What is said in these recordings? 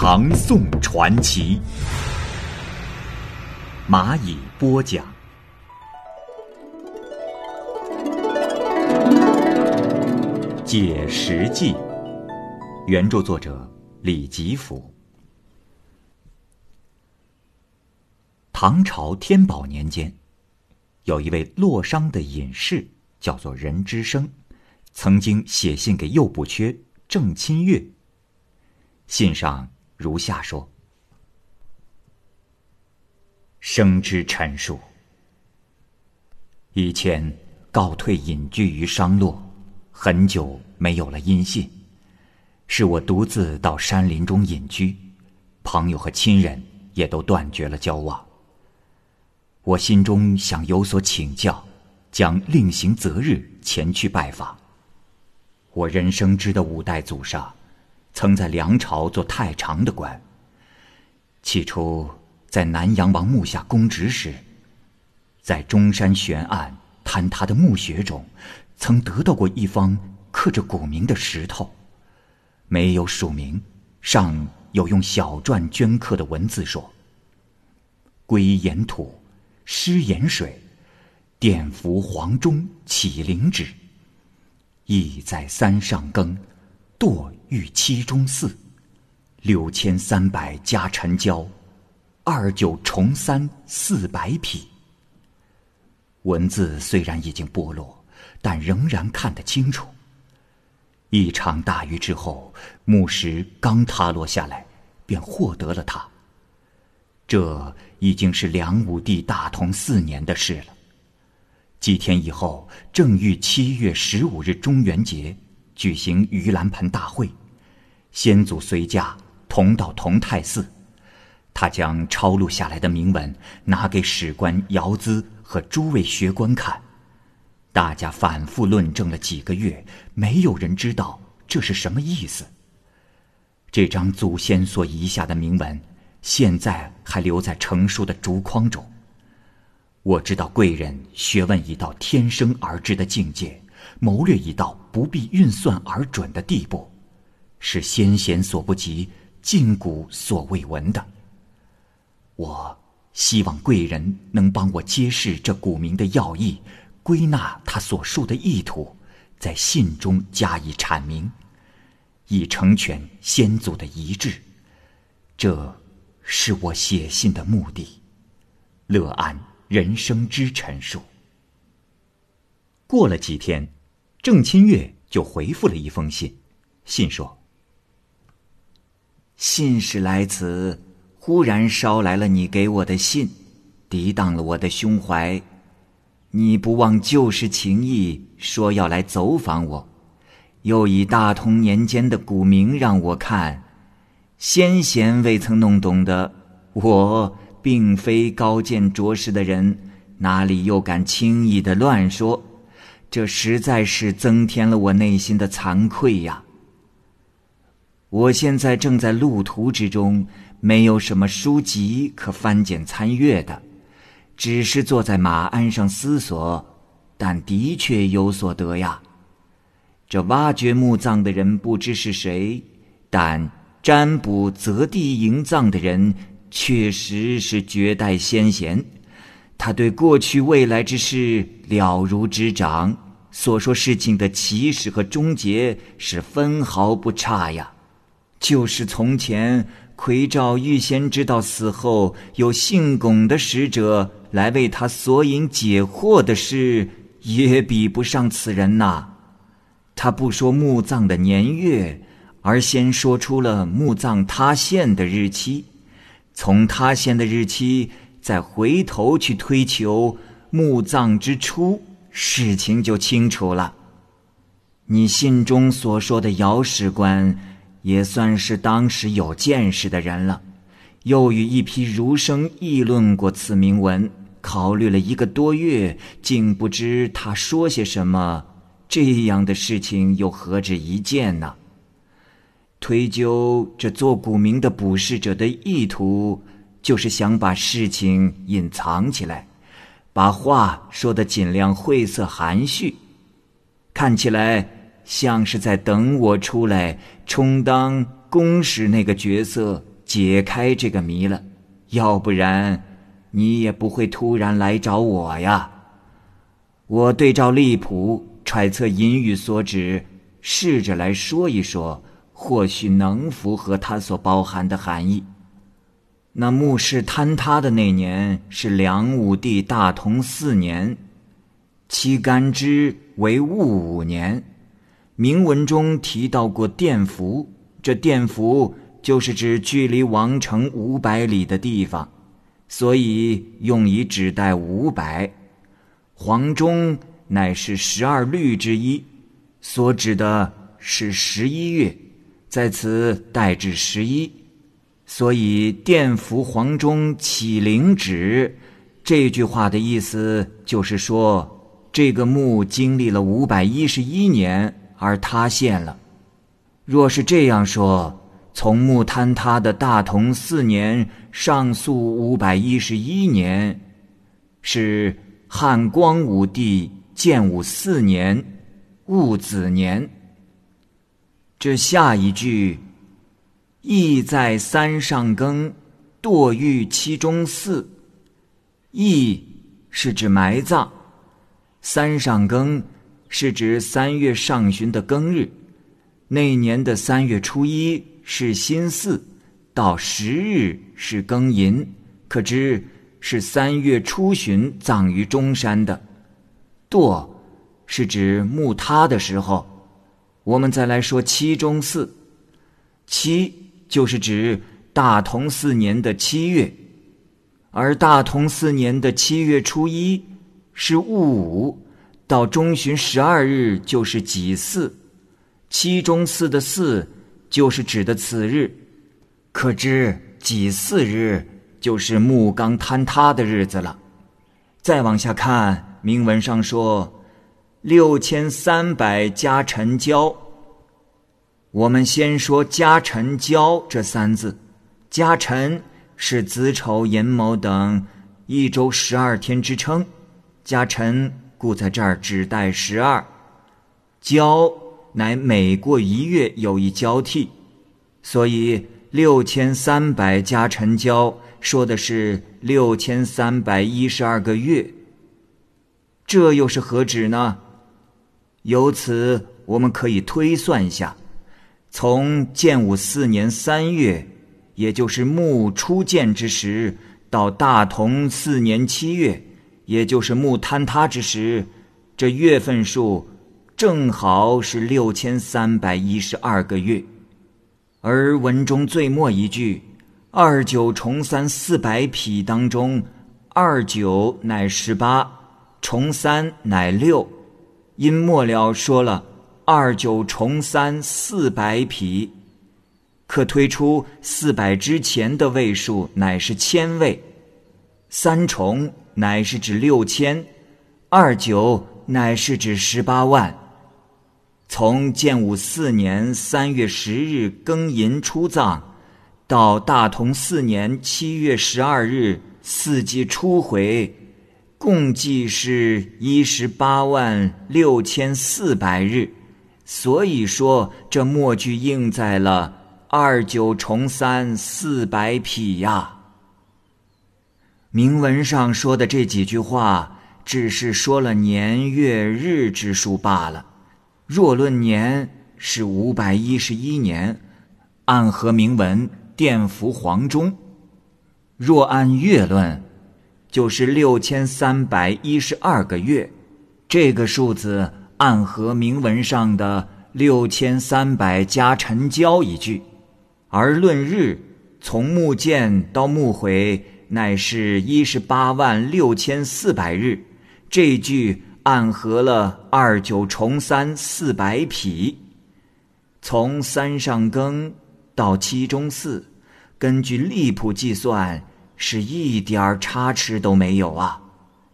唐宋传奇》，蚂蚁播讲。解实记，原著作者李吉甫。唐朝天宝年间，有一位洛商的隐士，叫做任之生，曾经写信给右部缺郑钦岳。信上如下说：“生之陈述，以前告退隐居于商洛。”很久没有了音信，是我独自到山林中隐居，朋友和亲人也都断绝了交往。我心中想有所请教，将另行择日前去拜访。我人生知的五代祖上，曾在梁朝做太常的官。起初在南阳王墓下供职时，在中山悬案坍塌的墓穴中。曾得到过一方刻着古名的石头，没有署名，上有用小篆镌刻的文字说：“归岩土，失盐水，奠伏黄钟起灵旨。意在三上庚，堕御七中四，六千三百加陈交，二九重三四百匹。”文字虽然已经剥落。但仍然看得清楚。一场大雨之后，木石刚塌落下来，便获得了它。这已经是梁武帝大同四年的事了。几天以后，正遇七月十五日中元节，举行盂兰盆大会，先祖随驾同到同泰寺。他将抄录下来的铭文拿给史官姚资和诸位学官看。大家反复论证了几个月，没有人知道这是什么意思。这张祖先所遗下的铭文，现在还留在成书的竹筐中。我知道贵人学问已到天生而知的境界，谋略已到不必运算而准的地步，是先贤所不及，近古所未闻的。我希望贵人能帮我揭示这古名的要义。归纳他所述的意图，在信中加以阐明，以成全先祖的遗志。这是我写信的目的。乐安人生之陈述。过了几天，郑钦岳就回复了一封信，信说：“信使来此，忽然捎来了你给我的信，涤荡了我的胸怀。”你不忘旧时情谊，说要来走访我，又以大同年间的古名让我看，先贤未曾弄懂的，我并非高见卓识的人，哪里又敢轻易的乱说？这实在是增添了我内心的惭愧呀！我现在正在路途之中，没有什么书籍可翻检参阅的。只是坐在马鞍上思索，但的确有所得呀。这挖掘墓葬的人不知是谁，但占卜择地营葬的人确实是绝代先贤。他对过去未来之事了如指掌，所说事情的起始和终结是分毫不差呀。就是从前魁照预先知道死后有姓龚的使者。来为他索引解惑的事，也比不上此人呐。他不说墓葬的年月，而先说出了墓葬塌陷的日期。从塌陷的日期，再回头去推求墓葬之初，事情就清楚了。你信中所说的姚史官，也算是当时有见识的人了。又与一批儒生议论过此铭文，考虑了一个多月，竟不知他说些什么。这样的事情又何止一件呢？推究这做古铭的卜筮者的意图，就是想把事情隐藏起来，把话说得尽量晦涩含蓄，看起来像是在等我出来充当公使那个角色。解开这个谜了，要不然你也不会突然来找我呀。我对照利谱，揣测隐语所指，试着来说一说，或许能符合它所包含的含义。那墓室坍塌的那年是梁武帝大同四年，期干支为戊午年。铭文中提到过殿符，这殿符。就是指距离王城五百里的地方，所以用以指代五百。黄钟乃是十二律之一，所指的是十一月，在此代指十一。所以殿服黄钟起灵指，这句话的意思就是说，这个墓经历了五百一十一年而塌陷了。若是这样说。从墓坍塌的大同四年上溯五百一十一年，是汉光武帝建武四年戊子年。这下一句，意在三上庚，堕狱七中四。意是指埋葬，三上庚是指三月上旬的庚日，那年的三月初一。是辛巳，到十日是庚寅，可知是三月初旬葬于中山的。堕是指墓塌的时候。我们再来说七中四，七就是指大同四年的七月，而大同四年的七月初一是戊午，到中旬十二日就是己巳，七中四的巳。就是指的此日，可知己巳日就是木刚坍塌的日子了。再往下看，铭文上说六千三百加辰交。我们先说加辰交这三字，加辰是子丑寅卯等一周十二天之称，加辰故在这儿只代十二，交。乃每过一月有一交替，所以六千三百加辰交说的是六千三百一十二个月。这又是何止呢？由此我们可以推算一下：从建武四年三月，也就是墓初建之时，到大同四年七月，也就是墓坍塌之时，这月份数。正好是六千三百一十二个月，而文中最末一句“二九重三四百匹”当中，二九乃十八，重三乃六，因末了说了“二九重三四百匹”，可推出四百之前的位数乃是千位，三重乃是指六千，二九乃是指十八万。从建武四年三月十日庚寅出葬，到大同四年七月十二日四季初回，共计是一十八万六千四百日。所以说，这末句应在了二九重三四百匹呀。铭文上说的这几句话，只是说了年月日之数罢了。若论年是五百一十一年，暗合铭文殿服黄钟；若按月论，就是六千三百一十二个月。这个数字暗合铭文上的六千三百加辰交一句，而论日，从木建到木毁，乃是一十八万六千四百日。这句。暗合了二九重三四百匹，从三上庚到七中四，根据历谱计算，是一点差池都没有啊！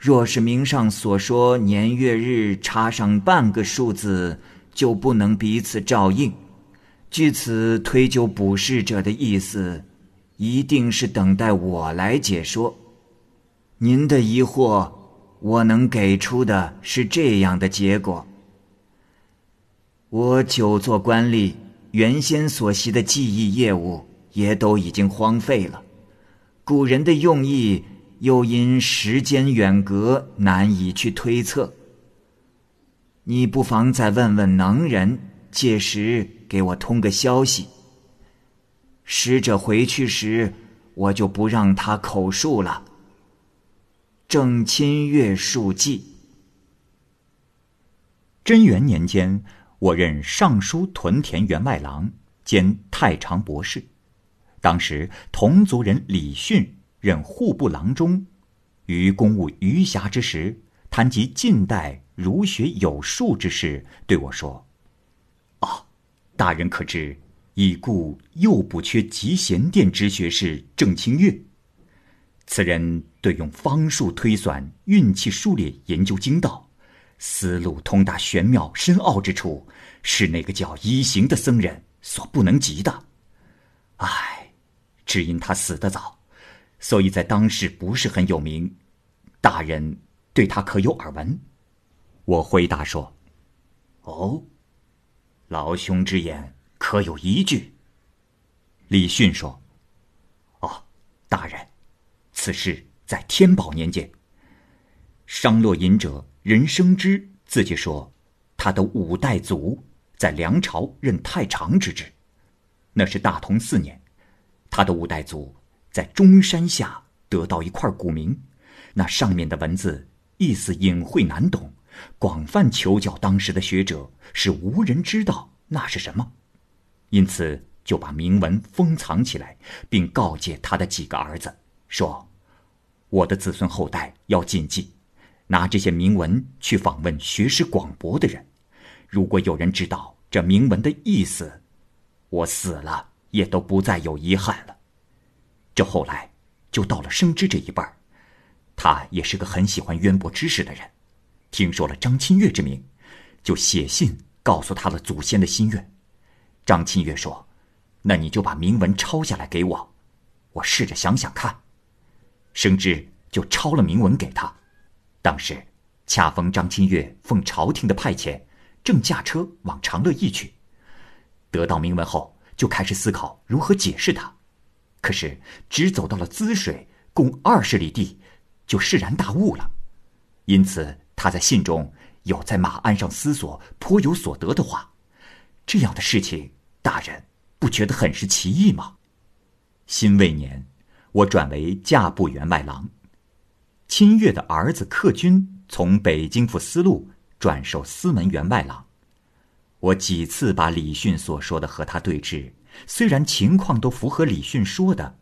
若是名上所说年月日差上半个数字，就不能彼此照应。据此推究卜筮者的意思，一定是等待我来解说。您的疑惑，我能给出的是这样的结果：我久做官吏，原先所习的记忆业务也都已经荒废了。古人的用意。又因时间远隔，难以去推测。你不妨再问问能人，届时给我通个消息。使者回去时，我就不让他口述了。正亲阅数记。贞元年间，我任尚书屯田员外郎兼太常博士，当时同族人李训。任户部郎中，于公务余暇之时，谈及近代儒学有术之事，对我说：“啊，大人可知，已故又不缺集贤殿之学士郑清月。此人对用方术推算、运气数列研究精道，思路通达玄妙深奥之处，是那个叫一行的僧人所不能及的。唉，只因他死得早。”所以在当时不是很有名，大人对他可有耳闻？我回答说：“哦，老兄之言可有依据？”李迅说：“哦，大人，此事在天宝年间，商洛隐者任生之自己说，他的五代祖在梁朝任太常之职，那是大同四年，他的五代祖。”在中山下得到一块古名，那上面的文字意思隐晦难懂，广泛求教当时的学者，是无人知道那是什么，因此就把铭文封藏起来，并告诫他的几个儿子说：“我的子孙后代要谨记，拿这些铭文去访问学识广博的人，如果有人知道这铭文的意思，我死了也都不再有遗憾了。”这后来，就到了生知这一辈儿，他也是个很喜欢渊博知识的人，听说了张清月之名，就写信告诉他了祖先的心愿。张清月说：“那你就把铭文抄下来给我，我试着想想看。”生知就抄了铭文给他。当时恰逢张清月奉朝廷的派遣，正驾车往长乐驿去，得到铭文后，就开始思考如何解释它。可是，只走到了滋水，共二十里地，就释然大悟了。因此，他在信中有在马鞍上思索颇有所得的话。这样的事情，大人不觉得很是奇异吗？辛未年，我转为驾部员外郎。亲岳的儿子克军从北京府司路转授司门员外郎。我几次把李训所说的和他对峙。虽然情况都符合李训说的，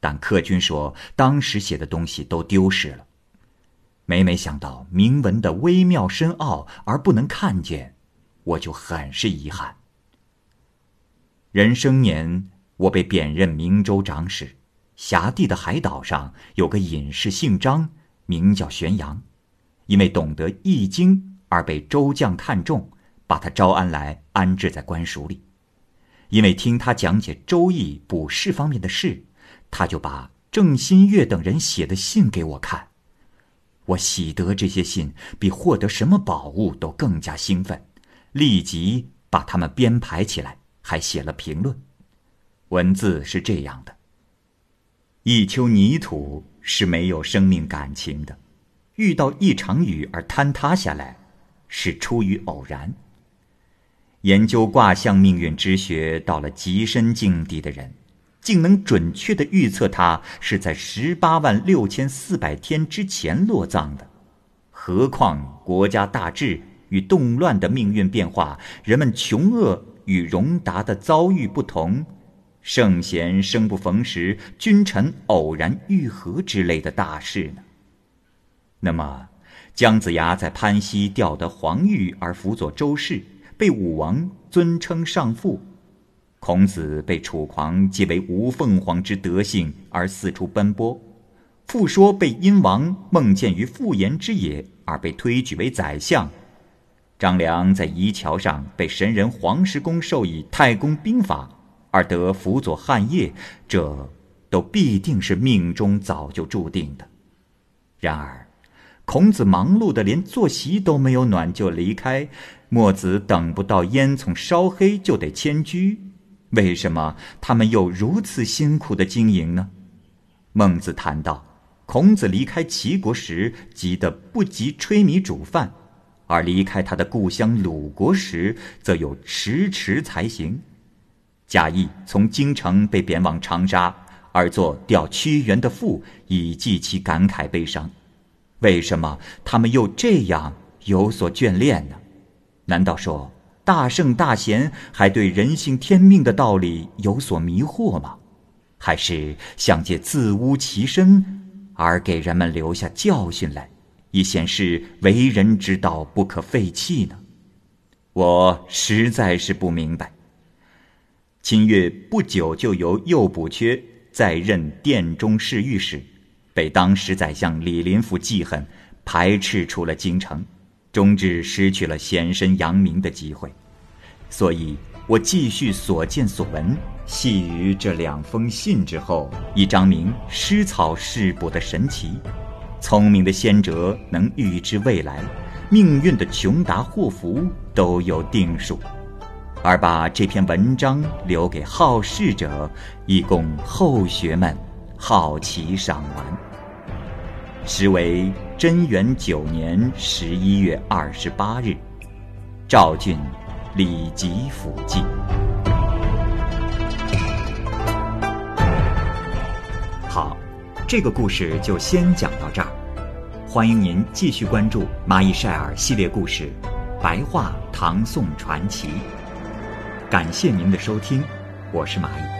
但客军说当时写的东西都丢失了。每每想到铭文的微妙深奥而不能看见，我就很是遗憾。人生年，我被贬任明州长史，辖地的海岛上有个隐士姓张，名叫玄阳，因为懂得易经而被周将看中，把他招安来安置在官署里。因为听他讲解《周易》卜筮方面的事，他就把郑新月等人写的信给我看。我喜得这些信，比获得什么宝物都更加兴奋，立即把它们编排起来，还写了评论。文字是这样的：一丘泥土是没有生命感情的，遇到一场雨而坍塌下来，是出于偶然。研究卦象命运之学到了极深境地的人，竟能准确的预测他是在十八万六千四百天之前落葬的。何况国家大治与动乱的命运变化，人们穷恶与荣达的遭遇不同，圣贤生不逢时，君臣偶然遇合之类的大事呢？那么，姜子牙在潘溪钓得黄玉而辅佐周氏。被武王尊称上父，孔子被楚狂即为无凤凰之德性而四处奔波，复说被殷王梦见于妇言之野而被推举为宰相。张良在夷桥上被神人黄石公授以太公兵法，而得辅佐汉业，这都必定是命中早就注定的。然而，孔子忙碌的连坐席都没有暖就离开，墨子等不到烟囱烧黑就得迁居，为什么他们又如此辛苦的经营呢？孟子谈到，孔子离开齐国时急得不及吹米煮饭。而离开他的故乡鲁国时，则有迟迟才行。贾谊从京城被贬往长沙，而作吊屈原的赋，以寄其感慨悲伤。为什么他们又这样有所眷恋呢？难道说大圣大贤还对人性天命的道理有所迷惑吗？还是想借自污其身，而给人们留下教训来？以显示为人之道不可废弃呢？我实在是不明白。秦越不久就由右补阙再任殿中侍御史，被当时宰相李林甫记恨，排斥出了京城，终至失去了显身扬名的机会。所以我继续所见所闻，系于这两封信之后，以彰明诗草世补的神奇。聪明的先哲能预知未来，命运的穷达祸福都有定数，而把这篇文章留给好事者，以供后学们好奇赏玩。时为贞元九年十一月二十八日，赵郡李吉府记。好。这个故事就先讲到这儿，欢迎您继续关注《蚂蚁晒尔》系列故事《白话唐宋传奇》。感谢您的收听，我是蚂蚁。